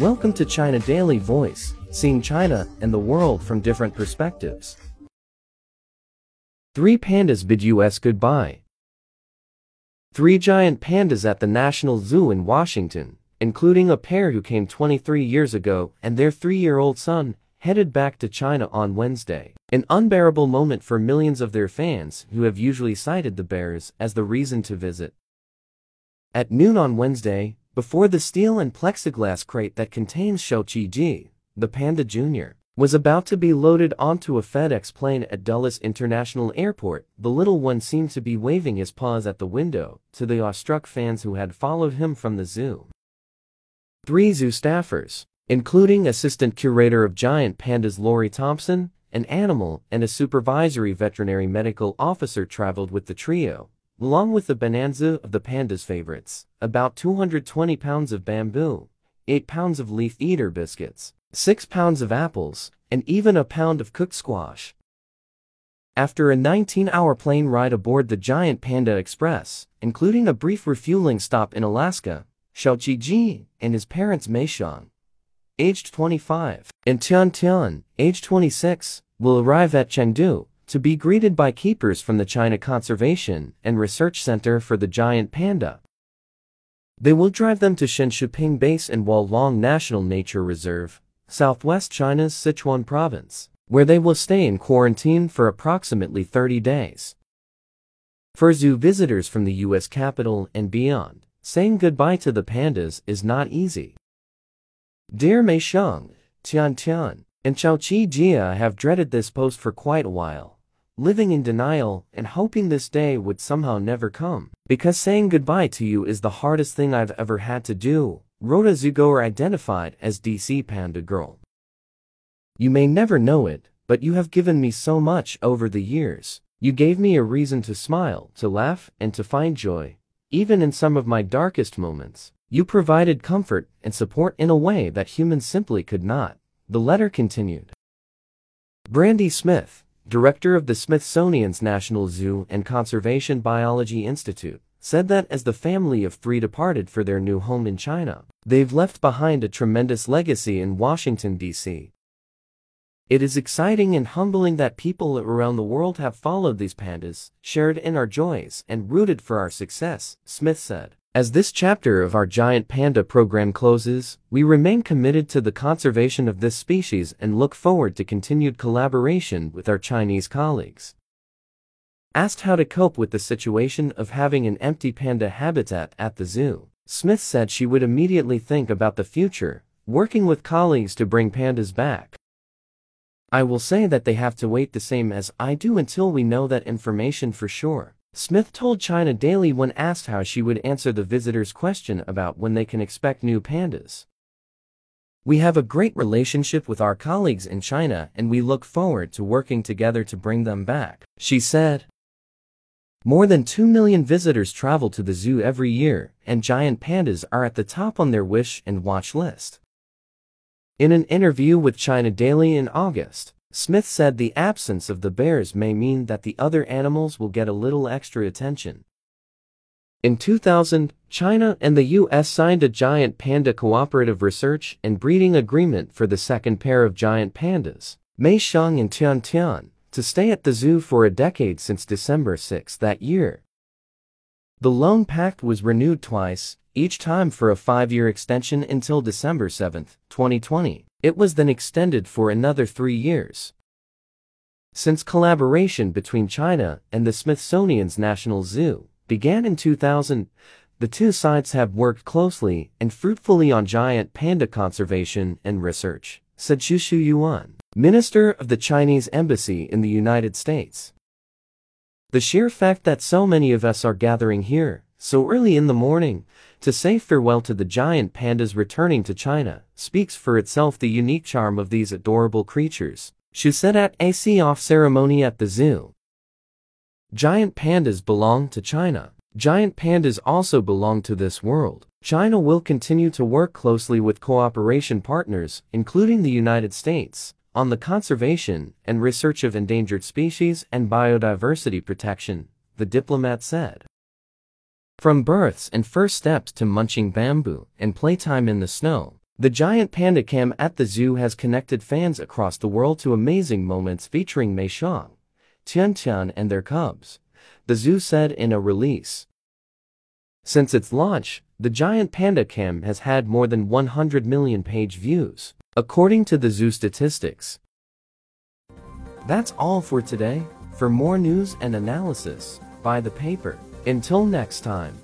Welcome to China Daily Voice, seeing China and the world from different perspectives. Three pandas bid US goodbye. Three giant pandas at the National Zoo in Washington, including a pair who came 23 years ago and their three-year-old son, headed back to China on Wednesday. An unbearable moment for millions of their fans who have usually cited the bears as the reason to visit. At noon on Wednesday, before the steel and plexiglass crate that contains Xiao Qi Ji, the Panda Jr., was about to be loaded onto a FedEx plane at Dulles International Airport, the little one seemed to be waving his paws at the window to the awestruck fans who had followed him from the zoo. Three zoo staffers, including assistant curator of giant pandas Laurie Thompson, an animal and a supervisory veterinary medical officer traveled with the trio, along with the bonanza of the panda's favorites, about 220 pounds of bamboo, 8 pounds of leaf eater biscuits, 6 pounds of apples, and even a pound of cooked squash. After a 19-hour plane ride aboard the giant Panda Express, including a brief refueling stop in Alaska, Xiao Qi Ji and his parents Mei Xiang, aged 25, and Tian Tian, aged 26, will arrive at Chengdu, to be greeted by keepers from the China Conservation and Research Center for the giant panda. They will drive them to Shenshuping Base and Wolong National Nature Reserve, southwest China's Sichuan province, where they will stay in quarantine for approximately 30 days. For zoo visitors from the U.S. capital and beyond, saying goodbye to the pandas is not easy. Dear Mei Xiang, Tian Tian, and Xiao Qi Ji have dreaded this post for quite a while living in denial and hoping this day would somehow never come. Because saying goodbye to you is the hardest thing I've ever had to do, Rhoda a zoogoer identified as DC Panda Girl. You may never know it, but you have given me so much over the years. You gave me a reason to smile, to laugh, and to find joy. Even in some of my darkest moments, you provided comfort and support in a way that humans simply could not. The letter continued. Brandie Smith, director of the Smithsonian's National Zoo and Conservation Biology Institute, said that as the family of three departed for their new home in China, they've left behind a tremendous legacy in Washington, D.C. It is exciting and humbling that people around the world have followed these pandas, shared in our joys, and rooted for our success, Smith said. As this chapter of our giant panda program closes, we remain committed to the conservation of this species and look forward to continued collaboration with our Chinese colleagues. Asked how to cope with the situation of having an empty panda habitat at the zoo, Smith said she would immediately think about the future, working with colleagues to bring pandas back. I will say that they have to wait the same as I do until we know that information for sure. Smith told China Daily when asked how she would answer the visitor's question about when they can expect new pandas. We have a great relationship with our colleagues in China and we look forward to working together to bring them back, she said. More than 2 million visitors travel to the zoo every year, and giant pandas are at the top on their wish and watch list. In an interview with China Daily in August, Smith said the absence of the bears may mean that the other animals will get a little extra attention. In 2000, China and the U.S. signed a giant panda cooperative research and breeding agreement for the second pair of giant pandas, Mei Xiang and Tian Tian, to stay at the zoo for a decade since December 6 that year. The loan pact was renewed twice, each time for a five-year extension until December 7, 2020. It was then extended for another three years. Since collaboration between China and the Smithsonian's National Zoo began in 2000, the two sides have worked closely and fruitfully on giant panda conservation and research, said Xu Yuan, Minister of the Chinese Embassy in the United States. The sheer fact that so many of us are gathering here, so early in the morning, to say farewell to the giant pandas returning to China speaks for itself the unique charm of these adorable creatures. Xu said at a see-off ceremony at the zoo. Giant pandas belong to China. Giant pandas also belong to this world. China will continue to work closely with cooperation partners, including the United States, on the conservation and research of endangered species and biodiversity protection, the diplomat said. From births and first steps to munching bamboo and playtime in the snow, The giant panda cam at the zoo has connected fans across the world to amazing moments featuring Mei Xiang, Tian Tian and their cubs, the zoo said in a release. Since its launch, the giant panda cam has had more than 100 million page views, according to the zoo statistics. That's all for today. For more news and analysis, buy the paper. Until next time.